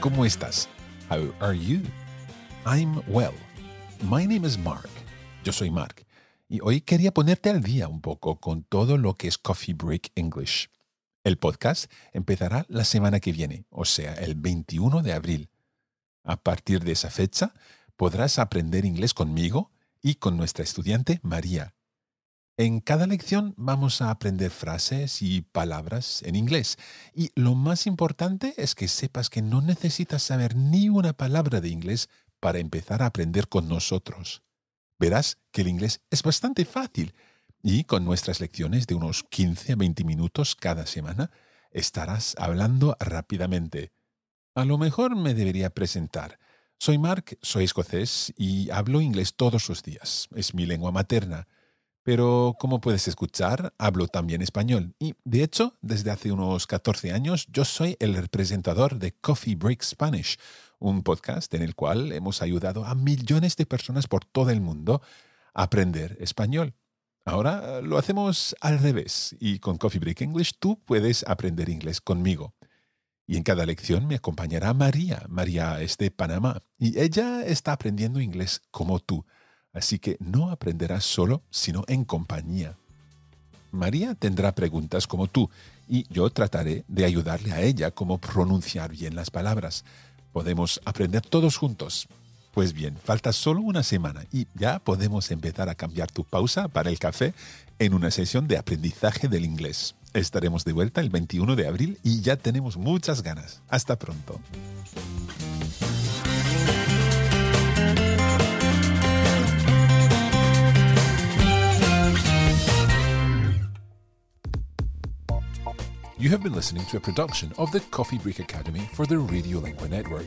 ¿cómo estás? How are you? I'm well. My name is Mark. Yo soy Mark. Y hoy quería ponerte al día un poco con todo lo que es Coffee Break English. El podcast empezará la semana que viene, o sea, el 21 de abril. A partir de esa fecha, podrás aprender inglés conmigo y con nuestra estudiante María. En cada lección vamos a aprender frases y palabras en inglés. Y lo más importante es que sepas que no necesitas saber ni una palabra de inglés para empezar a aprender con nosotros. Verás que el inglés es bastante fácil y con nuestras lecciones de unos 15 a 20 minutos cada semana estarás hablando rápidamente. A lo mejor me debería presentar. Soy Mark, soy escocés y hablo inglés todos los días. Es mi lengua materna. Pero como puedes escuchar, hablo también español. Y de hecho, desde hace unos 14 años, yo soy el representador de Coffee Break Spanish, un podcast en el cual hemos ayudado a millones de personas por todo el mundo a aprender español. Ahora lo hacemos al revés y con Coffee Break English tú puedes aprender inglés conmigo. Y en cada lección me acompañará María. María es de Panamá y ella está aprendiendo inglés como tú. Así que no aprenderás solo, sino en compañía. María tendrá preguntas como tú y yo trataré de ayudarle a ella cómo pronunciar bien las palabras. Podemos aprender todos juntos. Pues bien, falta solo una semana y ya podemos empezar a cambiar tu pausa para el café en una sesión de aprendizaje del inglés. Estaremos de vuelta el 21 de abril y ya tenemos muchas ganas. Hasta pronto. You have been listening to a production of the Coffee Break Academy for the Radiolingua Network.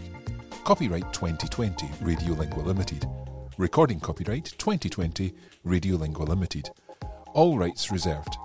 Copyright 2020 Radiolingua Limited. Recording copyright 2020 Radiolingua Limited. All rights reserved.